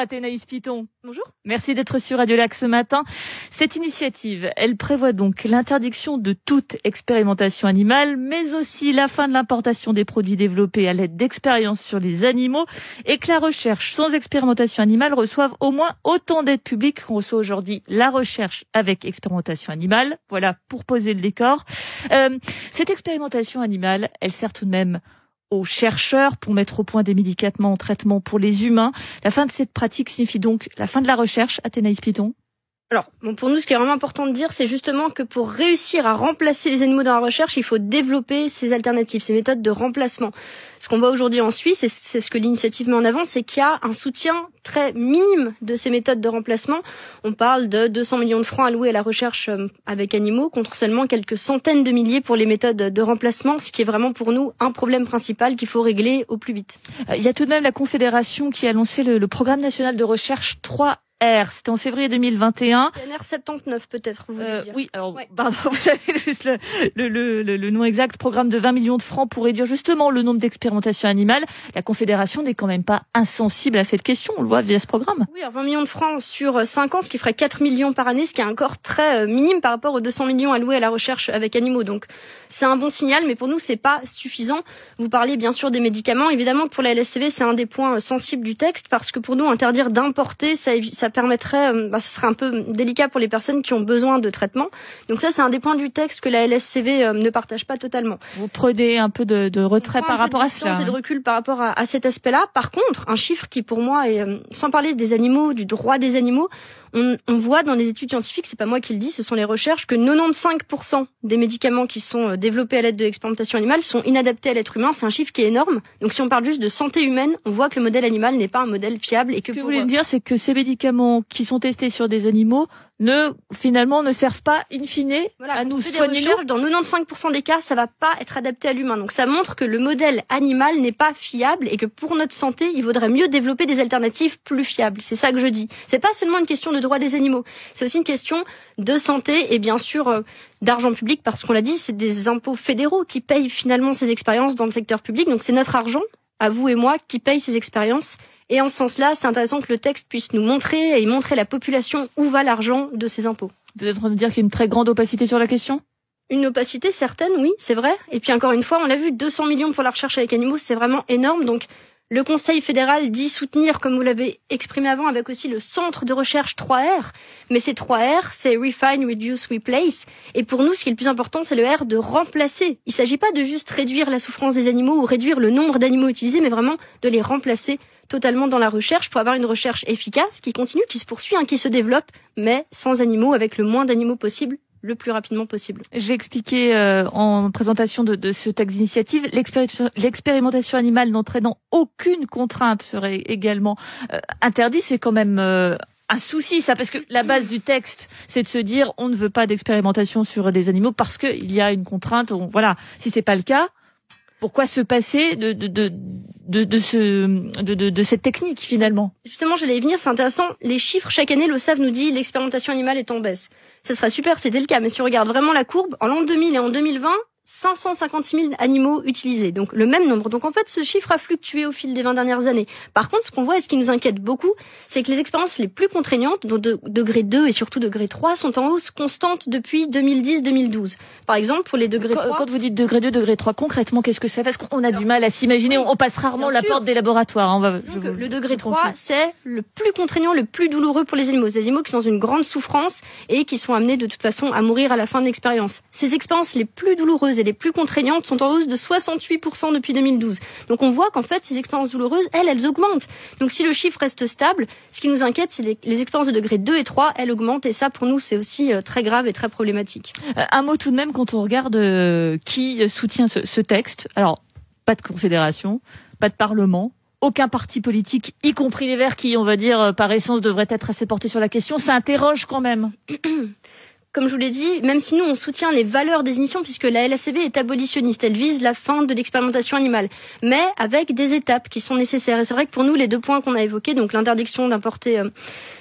Athénaïs Piton. Bonjour. Merci d'être sur Radio Lac ce matin. Cette initiative, elle prévoit donc l'interdiction de toute expérimentation animale, mais aussi la fin de l'importation des produits développés à l'aide d'expériences sur les animaux et que la recherche sans expérimentation animale reçoive au moins autant d'aides publiques qu'on reçoit aujourd'hui la recherche avec expérimentation animale. Voilà pour poser le décor. Euh, cette expérimentation animale, elle sert tout de même aux chercheurs pour mettre au point des médicaments en traitement pour les humains. La fin de cette pratique signifie donc la fin de la recherche, Athénaïs Piton alors, bon, pour nous, ce qui est vraiment important de dire, c'est justement que pour réussir à remplacer les animaux dans la recherche, il faut développer ces alternatives, ces méthodes de remplacement. Ce qu'on voit aujourd'hui en Suisse, et c'est ce que l'initiative met en avant, c'est qu'il y a un soutien très minime de ces méthodes de remplacement. On parle de 200 millions de francs alloués à la recherche euh, avec animaux, contre seulement quelques centaines de milliers pour les méthodes de remplacement, ce qui est vraiment pour nous un problème principal qu'il faut régler au plus vite. Euh, il y a tout de même la Confédération qui a lancé le, le programme national de recherche 3 R. C'était en février 2021. PNR 79 peut-être, euh, dire. Oui, alors, pardon, vous avez juste le, le, le, le, nom exact. Programme de 20 millions de francs pour réduire justement le nombre d'expérimentations animales. La Confédération n'est quand même pas insensible à cette question, on le voit via ce programme. Oui, alors 20 millions de francs sur 5 ans, ce qui ferait 4 millions par année, ce qui est encore très euh, minime par rapport aux 200 millions alloués à la recherche avec animaux. Donc, c'est un bon signal, mais pour nous, c'est pas suffisant. Vous parlez bien sûr des médicaments. Évidemment, pour la LSCV, c'est un des points euh, sensibles du texte parce que pour nous, interdire d'importer, ça, ça permettrait, euh, bah, ce serait un peu délicat pour les personnes qui ont besoin de traitement. Donc ça, c'est un des points du texte que la LSCV euh, ne partage pas totalement. Vous prenez un peu de, de retrait par rapport à cela. de recul par rapport à, à cet aspect-là. Par contre, un chiffre qui pour moi est, euh, sans parler des animaux, du droit des animaux, on, on, voit dans les études scientifiques, c'est pas moi qui le dis, ce sont les recherches, que 95% des médicaments qui sont développés à l'aide de l'expérimentation animale sont inadaptés à l'être humain. C'est un chiffre qui est énorme. Donc si on parle juste de santé humaine, on voit que le modèle animal n'est pas un modèle fiable et que. Ce que vous voulez dire, c'est que ces médicaments qui sont testés sur des animaux ne finalement ne servent pas in fine à nous soigner Dans 95% des cas, ça va pas être adapté à l'humain. Donc ça montre que le modèle animal n'est pas fiable et que pour notre santé, il vaudrait mieux développer des alternatives plus fiables. C'est ça que je dis. C'est pas seulement une question de droit des animaux, c'est aussi une question de santé et bien sûr euh, d'argent public parce qu'on l'a dit, c'est des impôts fédéraux qui payent finalement ces expériences dans le secteur public. Donc c'est notre argent à vous et moi qui payent ces expériences et en ce sens-là, c'est intéressant que le texte puisse nous montrer et montrer la population où va l'argent de ces impôts. Vous êtes en train de dire qu'il y a une très grande opacité sur la question? Une opacité certaine, oui, c'est vrai. Et puis encore une fois, on l'a vu, 200 millions pour la recherche avec animaux, c'est vraiment énorme. Donc le Conseil fédéral dit soutenir, comme vous l'avez exprimé avant, avec aussi le centre de recherche 3R. Mais ces 3R, c'est Refine, Reduce, Replace. Et pour nous, ce qui est le plus important, c'est le R de remplacer. Il ne s'agit pas de juste réduire la souffrance des animaux ou réduire le nombre d'animaux utilisés, mais vraiment de les remplacer totalement dans la recherche pour avoir une recherche efficace qui continue, qui se poursuit, hein, qui se développe, mais sans animaux, avec le moins d'animaux possible le plus rapidement possible. J'ai expliqué euh, en présentation de, de, ce texte d'initiative, l'expérimentation animale n'entraînant aucune contrainte serait également euh, interdit. C'est quand même euh, un souci, ça, parce que la base du texte, c'est de se dire on ne veut pas d'expérimentation sur des animaux parce qu'il y a une contrainte. voilà, si c'est pas le cas, pourquoi se passer de, de, de, de, de ce, de, de, de, cette technique finalement? Justement, j'allais y venir, c'est intéressant. Les chiffres, chaque année, le SAV nous dit l'expérimentation animale est en baisse. Ce serait super, c'était le cas, mais si on regarde vraiment la courbe, en l'an 2000 et en 2020, 556 000 animaux utilisés, donc le même nombre. Donc en fait, ce chiffre a fluctué au fil des 20 dernières années. Par contre, ce qu'on voit et ce qui nous inquiète beaucoup, c'est que les expériences les plus contraignantes, donc de degré 2 et surtout degré 3, sont en hausse constante depuis 2010-2012. Par exemple, pour les degrés 3... Quand vous dites degré 2, degré 3, concrètement, qu'est-ce que c'est? Parce qu'on a du mal à s'imaginer, on passe rarement la porte des laboratoires. Hein, on va, donc, le degré 3, c'est le plus contraignant, le plus douloureux pour les animaux. Des animaux qui sont dans une grande souffrance et qui sont amenés de toute façon à mourir à la fin de l'expérience. Ces expériences les plus douloureuses et les plus contraignantes sont en hausse de 68% depuis 2012. Donc on voit qu'en fait, ces expériences douloureuses, elles, elles augmentent. Donc si le chiffre reste stable, ce qui nous inquiète, c'est les, les expériences de degré 2 et 3, elles augmentent. Et ça, pour nous, c'est aussi euh, très grave et très problématique. Euh, un mot tout de même quand on regarde euh, qui soutient ce, ce texte. Alors, pas de confédération, pas de parlement, aucun parti politique, y compris les Verts, qui, on va dire, par essence, devraient être assez portés sur la question. Ça interroge quand même. comme je vous l'ai dit, même si nous on soutient les valeurs des initiations, puisque la LACV est abolitionniste, elle vise la fin de l'expérimentation animale, mais avec des étapes qui sont nécessaires. Et c'est vrai que pour nous, les deux points qu'on a évoqués, donc l'interdiction d'importer euh,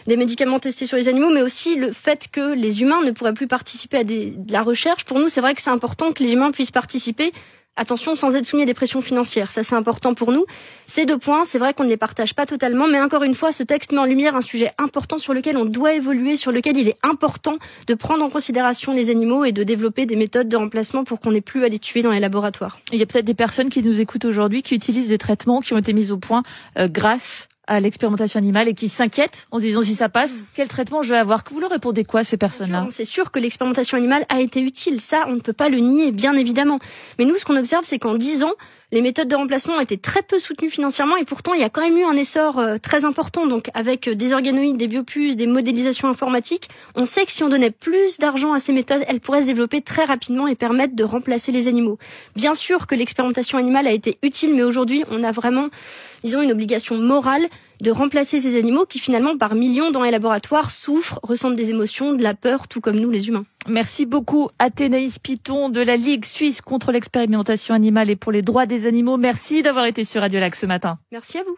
des médicaments testés sur les animaux, mais aussi le fait que les humains ne pourraient plus participer à des, de la recherche, pour nous c'est vrai que c'est important que les humains puissent participer Attention, sans être soumis à des pressions financières. Ça, c'est important pour nous. Ces deux points, c'est vrai qu'on ne les partage pas totalement, mais encore une fois, ce texte met en lumière un sujet important sur lequel on doit évoluer, sur lequel il est important de prendre en considération les animaux et de développer des méthodes de remplacement pour qu'on n'ait plus à les tuer dans les laboratoires. Il y a peut-être des personnes qui nous écoutent aujourd'hui qui utilisent des traitements qui ont été mis au point euh, grâce à l'expérimentation animale et qui s'inquiètent en disant si ça passe, quel traitement je vais avoir? Vous leur répondez quoi ces personnes-là? C'est sûr que l'expérimentation animale a été utile, ça on ne peut pas le nier, bien évidemment. Mais nous, ce qu'on observe, c'est qu'en 10 ans, les méthodes de remplacement ont été très peu soutenues financièrement et pourtant il y a quand même eu un essor euh, très important. Donc avec euh, des organoïdes, des biopuces, des modélisations informatiques, on sait que si on donnait plus d'argent à ces méthodes, elles pourraient se développer très rapidement et permettre de remplacer les animaux. Bien sûr que l'expérimentation animale a été utile, mais aujourd'hui on a vraiment, disons, une obligation morale de remplacer ces animaux qui finalement par millions dans les laboratoires souffrent, ressentent des émotions, de la peur, tout comme nous les humains. Merci beaucoup Athénaïs Piton de la Ligue suisse contre l'expérimentation animale et pour les droits des animaux. Merci d'avoir été sur Radio Lac ce matin. Merci à vous.